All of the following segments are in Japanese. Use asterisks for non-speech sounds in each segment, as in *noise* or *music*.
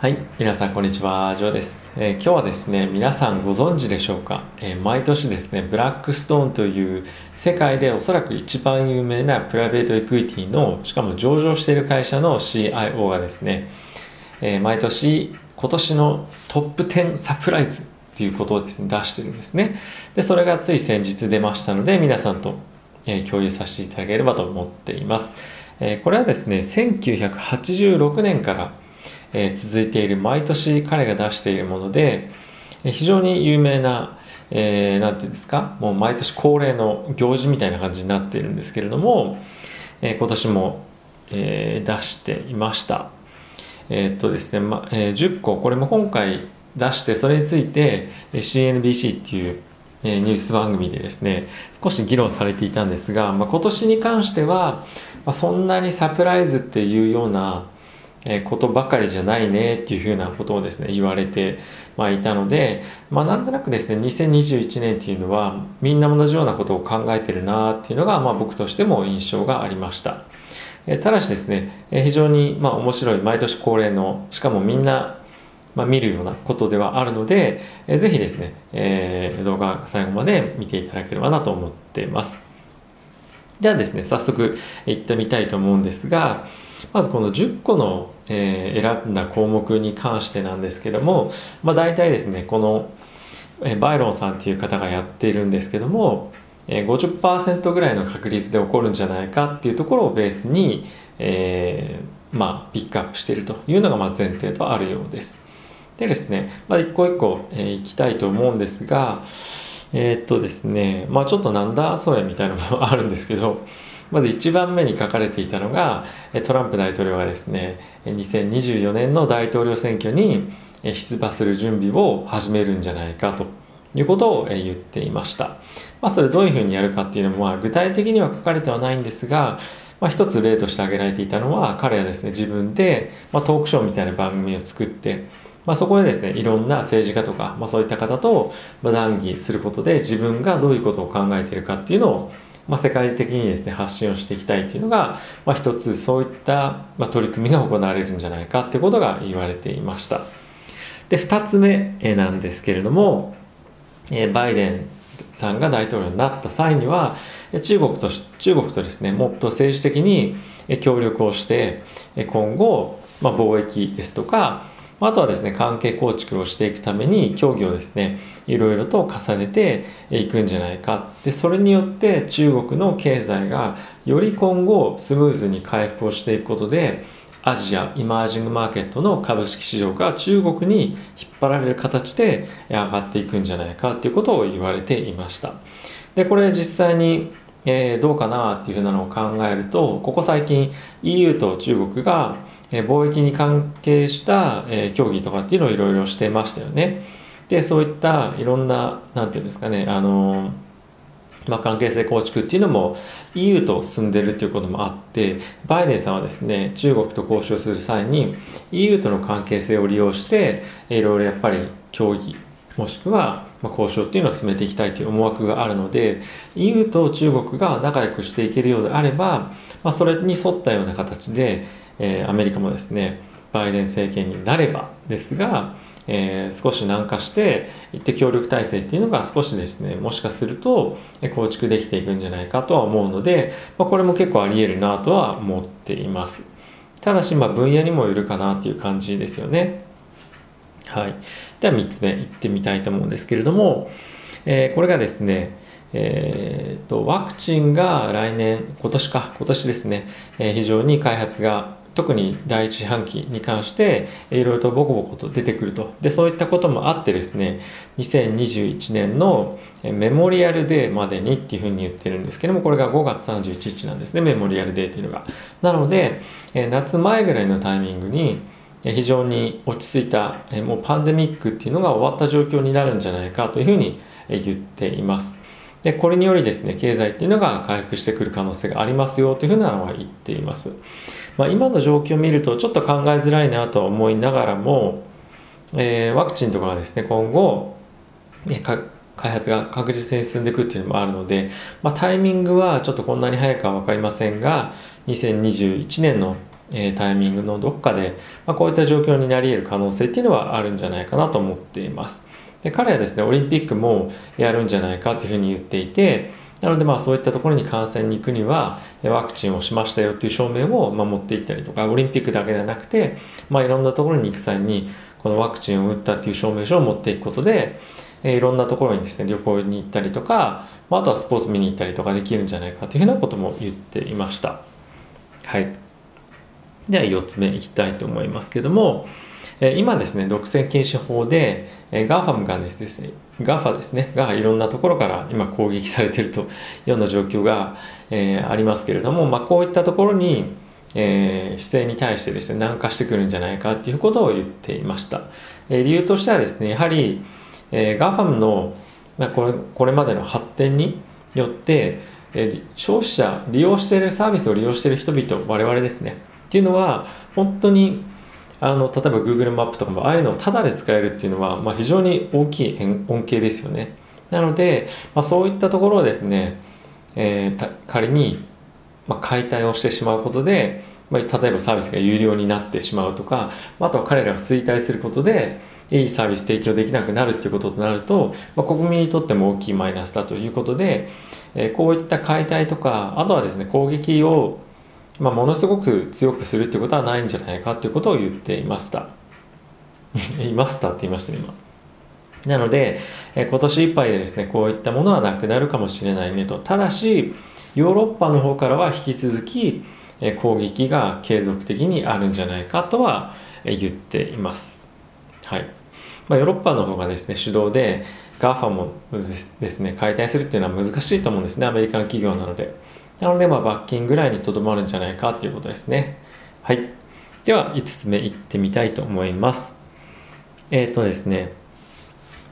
はい、皆さんこんにちは、ジョーです、えー今日はですね、皆さんご存知でしょうか、えー毎年ですね、ブラックストーンという世界でおそらく一番有名なプライベートエクイティの、しかも上場している会社の CIO がですね、えー毎年今年のトップ10サプライズということをですね、出してるんですね。で、それがつい先日出ましたので、皆さんと、え共有させていただければと思っています。えこれはですね、1986年からえー続いている毎年彼が出しているもので、えー非常に有名な、えーていうんですかもう毎年恒例の行事みたいな感じになっているんですけれども、えー今年も、えー出していました。えーっとですね、まえー10個これも今回出してそれについて CNBC っていうえニュース番組でですね少し議論されていたんですが、まあ、今年に関しては、まあ、そんなにサプライズっていうようなことばかりじゃないねっていうふうなことをですね言われて、まあ、いたので、まあ、なんとなくですね2021年っていうのはみんな同じようなことを考えてるなっていうのが、まあ、僕としても印象がありました。ただしですね、非常にまあ面白い毎年恒例のしかもみんなまあ見るようなことではあるので、えーぜひですね、えー動画最後まで見ていただければなと思っています。ではですね、早速行ってみたいと思うんですが、まずこの10個の、えー選んだ項目に関してなんですけども、まあ、大体ですね、この、えーバイロンさんという方がやっているんですけども、えー50%ぐらいの確率で起こるんじゃないかっていうところをベースに、えーまあ、ピックアップしているというのがまあ前提とあるようです。でですね、まあ、一個一個、えーいきたいと思うんですが、えっとですね、まあちょっとなんだそれみたいなのもあるんですけど、まず1番目に書かれていたのが、トランプ大統領がですね、2024年の大統領選挙に出馬する準備を始めるんじゃないかということを言っていました。まあそれどういうふうにやるかっていうのも、具体的には書かれてはないんですが、まあ、一つ例として挙げられていたのは彼はですね自分で、トークショーみたいな番組を作って、まあ、そこでですねいろんな政治家とか、まあ、そういった方と談義することで自分がどういうことを考えているかっていうのを、まあ、世界的にですね発信をしていきたいっていうのが、まあ、一つそういった、まあ、取り組みが行われるんじゃないかっていうことが言われていました。で2つ目なんですけれども、えバイデンさんが大統領になった際には中国と中国とですねもっと政治的に協力をして今後、まあ、貿易ですとかあとはですね関係構築をしていくために協議をですねいろいろと重ねていくんじゃないか。でそれによって中国の経済がより今後スムーズに回復をしていくことでアジアイマージングマーケットの株式市場が中国に引っ張られる形で上がっていくんじゃないかということを言われていました。でこれ実際に、えどうかなっていうふうなのを考えるとここ最近 EU と中国が、え貿易に関係した、えー協議とかっていうのをいろいろしてましたよね。でそういったいろんななんていうんですかねあのまあ、関係性構築っていうのも EU と進んでるっていうこともあってバイデンさんはですね中国と交渉する際に EU との関係性を利用していろいろやっぱり協議もしくはま交渉っていうのを進めていきたいという思惑があるので EU と中国が仲良くしていけるようであれば、まあ、それに沿ったような形で、えーアメリカもですねバイデン政権になればですが、えー少し軟化して一定協力体制っていうのが少しですねもしかすると構築できていくんじゃないかとは思うので、まあ、これも結構あり得るなとは思っています。ただしま分野にもよるかなっていう感じですよね。はい。では3つ目いってみたいと思うんですけれども、えーこれがですねえーとワクチンが来年今年か今年ですね、えー非常に開発が特に第一四半期に関していろいろとボコボコと出てくると。でそういったこともあってですね2021年のメモリアルデーまでにっていうふうに言ってるんですけどもこれが5月31日なんですねメモリアルデーっていうのが。なので、夏前ぐらいのタイミングに非常に落ち着いたもうパンデミックっていうのが終わった状況になるんじゃないかというふうに言っています。でこれによりですね経済っていうのが回復してくる可能性がありますよというふうなのは言っています、まあ、今の状況を見るとちょっと考えづらいなと思いながらも、えーワクチンとかがですね今後え開発が確実に進んでいくっていうのもあるので、まあ、タイミングはちょっとこんなに早くは分かりませんが2021年のえタイミングのどこかで、まあ、こういった状況になり得る可能性っていうのはあるんじゃないかなと思っています。で彼はですねオリンピックもやるんじゃないかというふうに言っていてなのでまあそういったところに観戦に行くにはワクチンをしましたよという証明をま持っていったりとかオリンピックだけではなくて、まあ、いろんなところに行く際にこのワクチンを打ったっていう証明書を持っていくことでいろんなところにですね旅行に行ったりとか、まあ、とはスポーツ見に行ったりとかできるんじゃないかというふうなことも言っていました。はい。では4つ目いきたいと思いますけども今ですね独占禁止法で GAFAM がですね GAFA ですねがいろんなところから今攻撃されているというような状況が、え、ありますけれども、まあ、こういったところに、えー、姿勢に対してですね軟化してくるんじゃないかということを言っていました、え、理由としてはですねやはり、えー、GAFAM の、まあ、これこれまでの発展によってえ消費者利用しているサービスを利用している人々我々ですねっていうのは本当にあの例えば Google マップとかもああいうのをタダで使えるっていうのは、まあ、非常に大きい恩恵ですよね。なので、まあ、そういったところをですね、えー、仮に、まあ、解体をしてしまうことで、まあ、例えばサービスが有料になってしまうとかあとは彼らが衰退することでいいサービス提供できなくなるっていうこととなると、まあ、国民にとっても大きいマイナスだということで、えー、こういった解体とかあとはですね攻撃をまあ、ものすごく強くするってことはないんじゃないかっていうことを言っていました。*laughs* いましたって言いましたね今。なので、え今年いっぱいでですねこういったものはなくなるかもしれないねと。ただしヨーロッパの方からは引き続き、え攻撃が継続的にあるんじゃないかとは、え言っています。はい。まあ、ヨーロッパの方がですね主導で GAFA もですね解体するっていうのは難しいと思うんですねアメリカの企業なので。なので、まあ、罰金ぐらいにとどまるんじゃないかということですね。はい。では、5つ目いってみたいと思います。えっ、ー、とですね、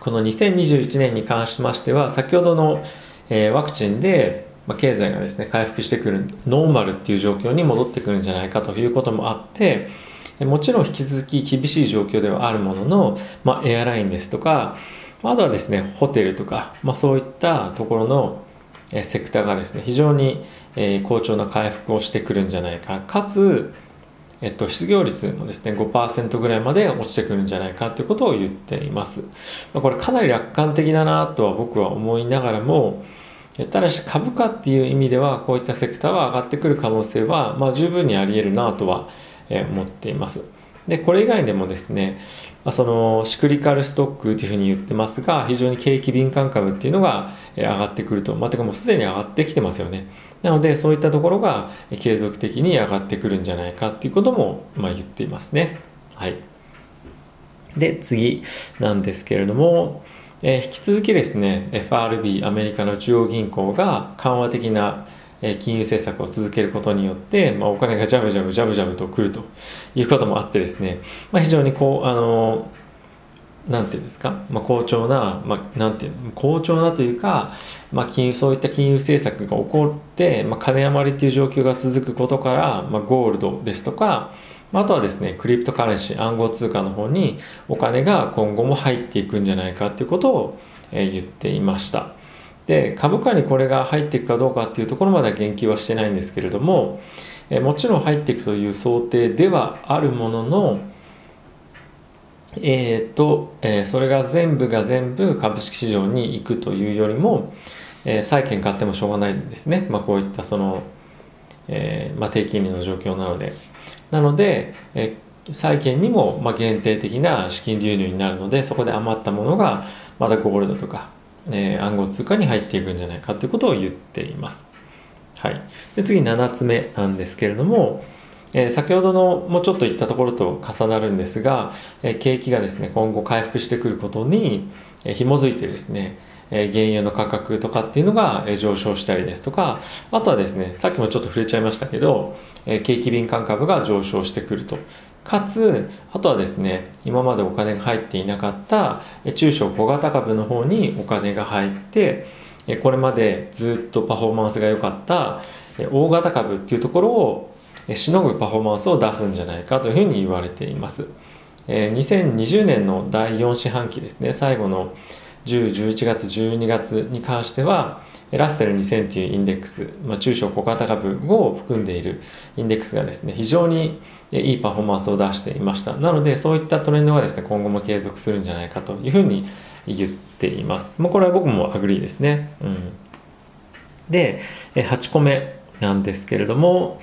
この2021年に関しましては、先ほどの、えー、ワクチンで、まあ、経済がですね、回復してくる、ノーマルっていう状況に戻ってくるんじゃないかということもあって、もちろん引き続き厳しい状況ではあるものの、まあ、エアラインですとか、あとはですね、ホテルとか、まあ、そういったところのセクターがですね非常に好調な回復をしてくるんじゃないか。かつ、えっと、失業率もですね5%ぐらいまで落ちてくるんじゃないかということを言っています。これかなり楽観的だなとは僕は思いながらもただし株価っていう意味ではこういったセクターは上がってくる可能性は、まあ、十分にあり得るなとは思っています。でこれ以外でもですねまあ、そのシクリカルストックというふうに言ってますが非常に景気敏感株っていうのが上がってくると、まあ、てかもうすでに上がってきてますよね。なのでそういったところが継続的に上がってくるんじゃないかっていうことも、まあ、言っていますね。はい。で次なんですけれども、えー、引き続きですね FRB アメリカの中央銀行が緩和的な金融政策を続けることによって、まあ、お金がジャブジャブジャブジャブとくるということもあってですね、まあ、非常にこうあのなんていうんですか、まあ、好調な、まあ、なんていうの好調なというか、まあ、金融そういった金融政策が起こって、まあ、金余りっていう状況が続くことから、まあ、ゴールドですとかあとはですねクリプトカレンシー暗号通貨の方にお金が今後も入っていくんじゃないかということを、え、言っていました。で株価にこれが入っていくかどうかっていうところまでは言及はしてないんですけれども、えもちろん入っていくという想定ではあるもののえーとえー、それが全部が全部株式市場に行くというよりも、えー、債券買ってもしょうがないんですね、まあ、こういったその、えーまあ、低金利の状況なので。なので、えー、債券にも、まあ、限定的な資金流入になるのでそこで余ったものがまたゴールドとかえー、暗号通貨に入っていくんじゃないかということを言っています。はい、で次7つ目なんですけれども、えー、先ほどのもうちょっと言ったところと重なるんですが、えー、景気がですね今後回復してくることに、えー、紐づいてですね、え原油の価格とかっていうのが上昇したりですとかあとはですねさっきもちょっと触れちゃいましたけど、え景気敏感株が上昇してくるとかつあとはですね今までお金が入っていなかった中小小型株の方にお金が入ってこれまでずっとパフォーマンスが良かった大型株っていうところをしのぐパフォーマンスを出すんじゃないかというふうに言われています。2020年の第4四半期ですね最後の10、11月、12月に関してはラッセル2000というインデックス、まあ、中小小型株を含んでいるインデックスがですね非常にいいパフォーマンスを出していました。なのでそういったトレンドがですね今後も継続するんじゃないかというふうに言っています。もうこれは僕も agree ですね、うん、で8個目なんですけれども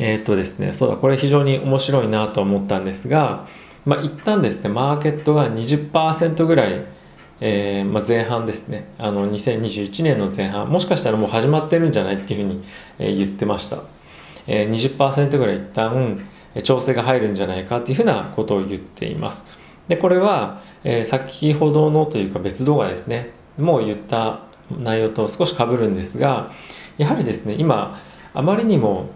えー、っとですねそうだこれ非常に面白いなと思ったんですがまあ一旦ですねマーケットが20%ぐらいえーまあ、前半ですね。あの2021年の前半もしかしたらもう始まってるんじゃないっていうふうに、えー、言ってました、えー、20%ぐらい一旦調整が入るんじゃないかっていうふうなことを言っています。でこれは、えー、先ほどのというか別動画ですね。もう言った内容と少しかぶるんですがやはりですね今あまりにも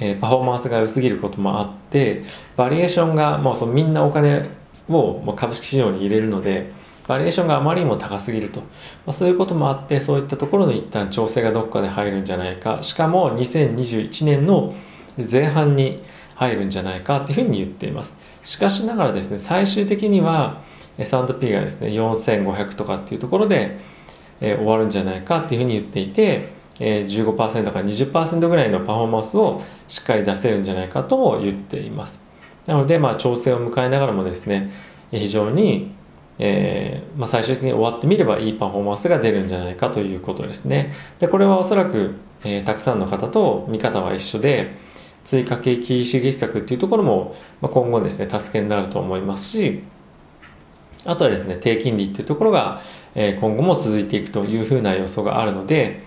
えー、パフォーマンスが良すぎることもあってバリエーションがもうそのみんなお金を株式市場に入れるのでバリエーションがあまりにも高すぎると、まあ、そういうこともあってそういったところの一旦調整がどこかで入るんじゃないか。しかも2021年の前半に入るんじゃないかというふうに言っています。しかしながらですね最終的には S&P がですね4500とかっていうところで、えー、終わるんじゃないかっていうふうに言っていて、え、15%から20%ぐらいのパフォーマンスをしっかり出せるんじゃないかとも言っています。なのでまあ調整を迎えながらもですね非常にえーまあ、最終的に終わってみればいいパフォーマンスが出るんじゃないかということですね。でこれはおそらく、えー、たくさんの方と見方は一緒で追加景気刺激策っていうところも、まあ、今後ですね助けになると思いますしあとはですね低金利っていうところが、えー、今後も続いていくというふうな予想があるので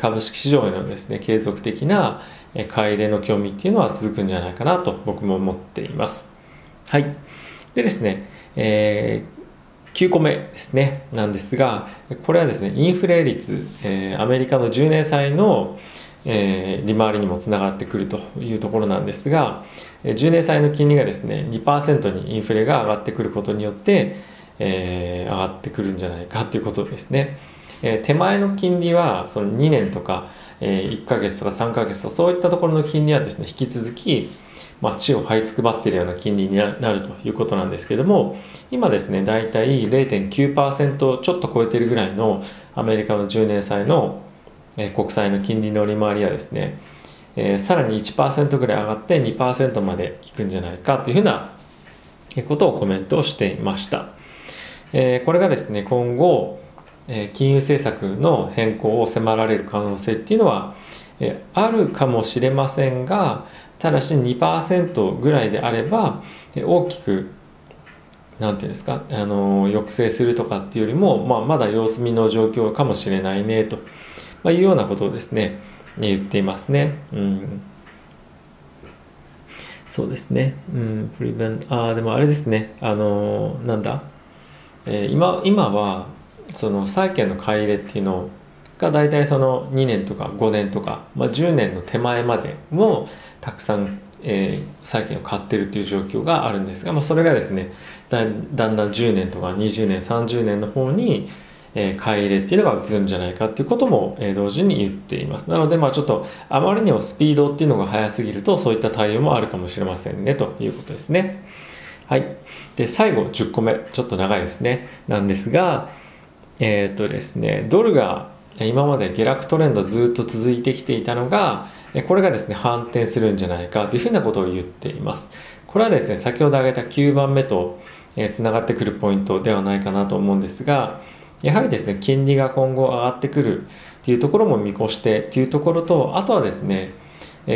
株式市場へのですね継続的な買い入れの興味っていうのは続くんじゃないかなと僕も思っています。はい。でですね、えー9個目ですねなんですがこれはですねインフレ率、えー、アメリカの10年債の、えー、利回りにもつながってくるというところなんですが10年債の金利がですね2%にインフレが上がってくることによって、えー、上がってくるんじゃないかということですね、え、手前の金利はその2年とか、え、1ヶ月とか3ヶ月とかそういったところの金利はですね引き続きまあ、地を這いつくばっているような金利になるということなんですけれども今ですね大体0.9%ちょっと超えてるぐらいのアメリカの10年債の、国債の金利の利回りはですね、えー、さらに1%ぐらい上がって2%までいくんじゃないかというふうなことをコメントをしていました、えー、これがですね今後、え金融政策の変更を迫られる可能性っていうのは、えあるかもしれませんがただし2%ぐらいであれば大きく何て言うんですかあの抑制するとかっていうよりも、まあ、まだ様子見の状況かもしれないねと、まあ、いうようなことをですね言っていますね。うんそうですね。うん、プリベンああ、でもあれですね。あのなんだ、えー、今今はその債券の買い入れっていうのが大体その2年とか5年とか、まあ、10年の手前までもたくさん、えー、債券を買ってるっていう状況があるんですが、まあ、それがですねだんだん10年とか20年30年の方に、えー、買い入れっていうのが移るんじゃないかっていうことも、えー、同時に言っています。なのでまあちょっとあまりにもスピードっていうのが速すぎるとそういった対応もあるかもしれませんねということですね。はい。で最後10個目。ちょっと長いですね。なんですがえっ、とですねドルが今まで下落トレンドずっと続いてきていたのがこれがですね反転するんじゃないかというふうなことを言っています。これはですね先ほど挙げた9番目とつながってくるポイントではないかなと思うんですがやはりですね金利が今後上がってくるというところも見越してというところとあとはですね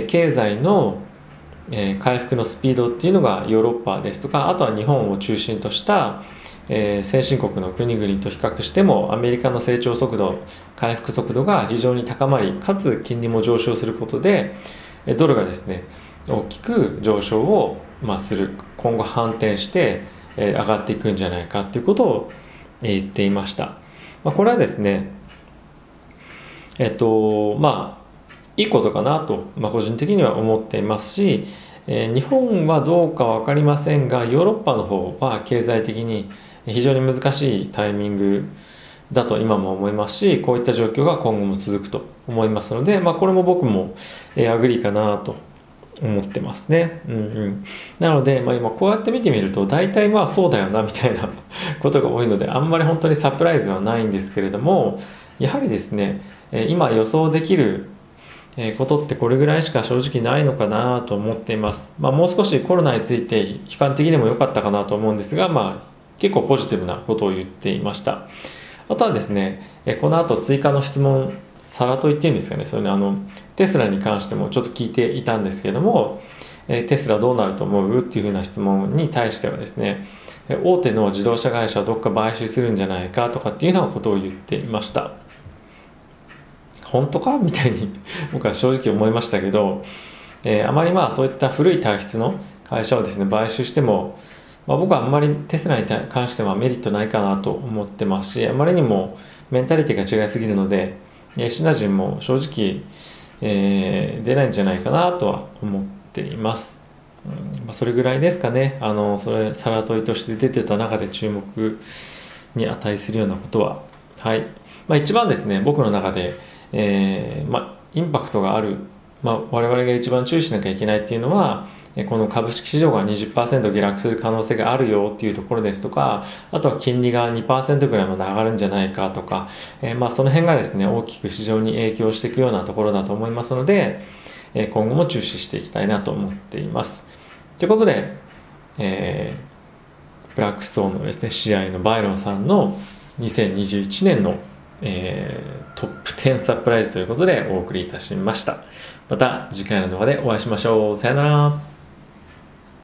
経済の回復のスピードっていうのがヨーロッパですとかあとは日本を中心としたえー、先進国の国々と比較してもアメリカの成長速度回復速度が非常に高まりかつ金利も上昇することでドルがですね大きく上昇を、まあ、する今後反転して、えー、上がっていくんじゃないかということを、えー、言っていました、まあ、これはですねえっとまあいいことかなと、まあ、個人的には思っていますし、えー、日本はどうか分かりませんがヨーロッパの方は経済的に非常に難しいタイミングだと今も思いますしこういった状況が今後も続くと思いますので、まあ、これも僕も、え agree かなと思ってますね。うんうん、なので、まあ、今こうやって見てみると大体まあそうだよなみたいな *laughs* ことが多いのであんまり本当にサプライズはないんですけれどもやはりですね今予想できることってこれぐらいしか正直ないのかなと思っています。まあ、もう少しコロナについて悲観的でも良かったかなと思うんですが、まあ、結構ポジティブなことを言っていました。あとはですね、この後追加の質問さらと言っていいんですかね。それねあのテスラに関してもちょっと聞いていたんですけども、テスラどうなると思う？っていうふうな質問に対してはですね大手の自動車会社をどっか買収するんじゃないかとかっていうようなことを言っていました。本当か？みたいに *laughs* 僕は正直思いましたけど、えー、あまりまあそういった古い体質の会社をですね買収しても、まあ、僕はあんまりテスラに関してはメリットないかなと思ってますしあまりにもメンタリティが違いすぎるのでシナジンも正直、えー、出ないんじゃないかなとは思っています。うんまあ、それぐらいですかね。あのそれサラトイとして出てた中で注目に値するようなことは。はい。まあ、一番ですね、僕の中で、えー、まあ、インパクトがある、まあ、我々が一番注意しなきゃいけないっていうのは、この株式市場が20%下落する可能性があるよっていうところですとか、あとは金利が2%ぐらいまで上がるんじゃないかとか、え、まあその辺がですね、大きく市場に影響していくようなところだと思いますので、え、今後も注視していきたいなと思っています。ということで、えー、ブラックストーンのですね、試合のバイロンさんの2021年の、えー、トップ10サプライズということでお送りいたしました。また次回の動画でお会いしましょう。さよなら。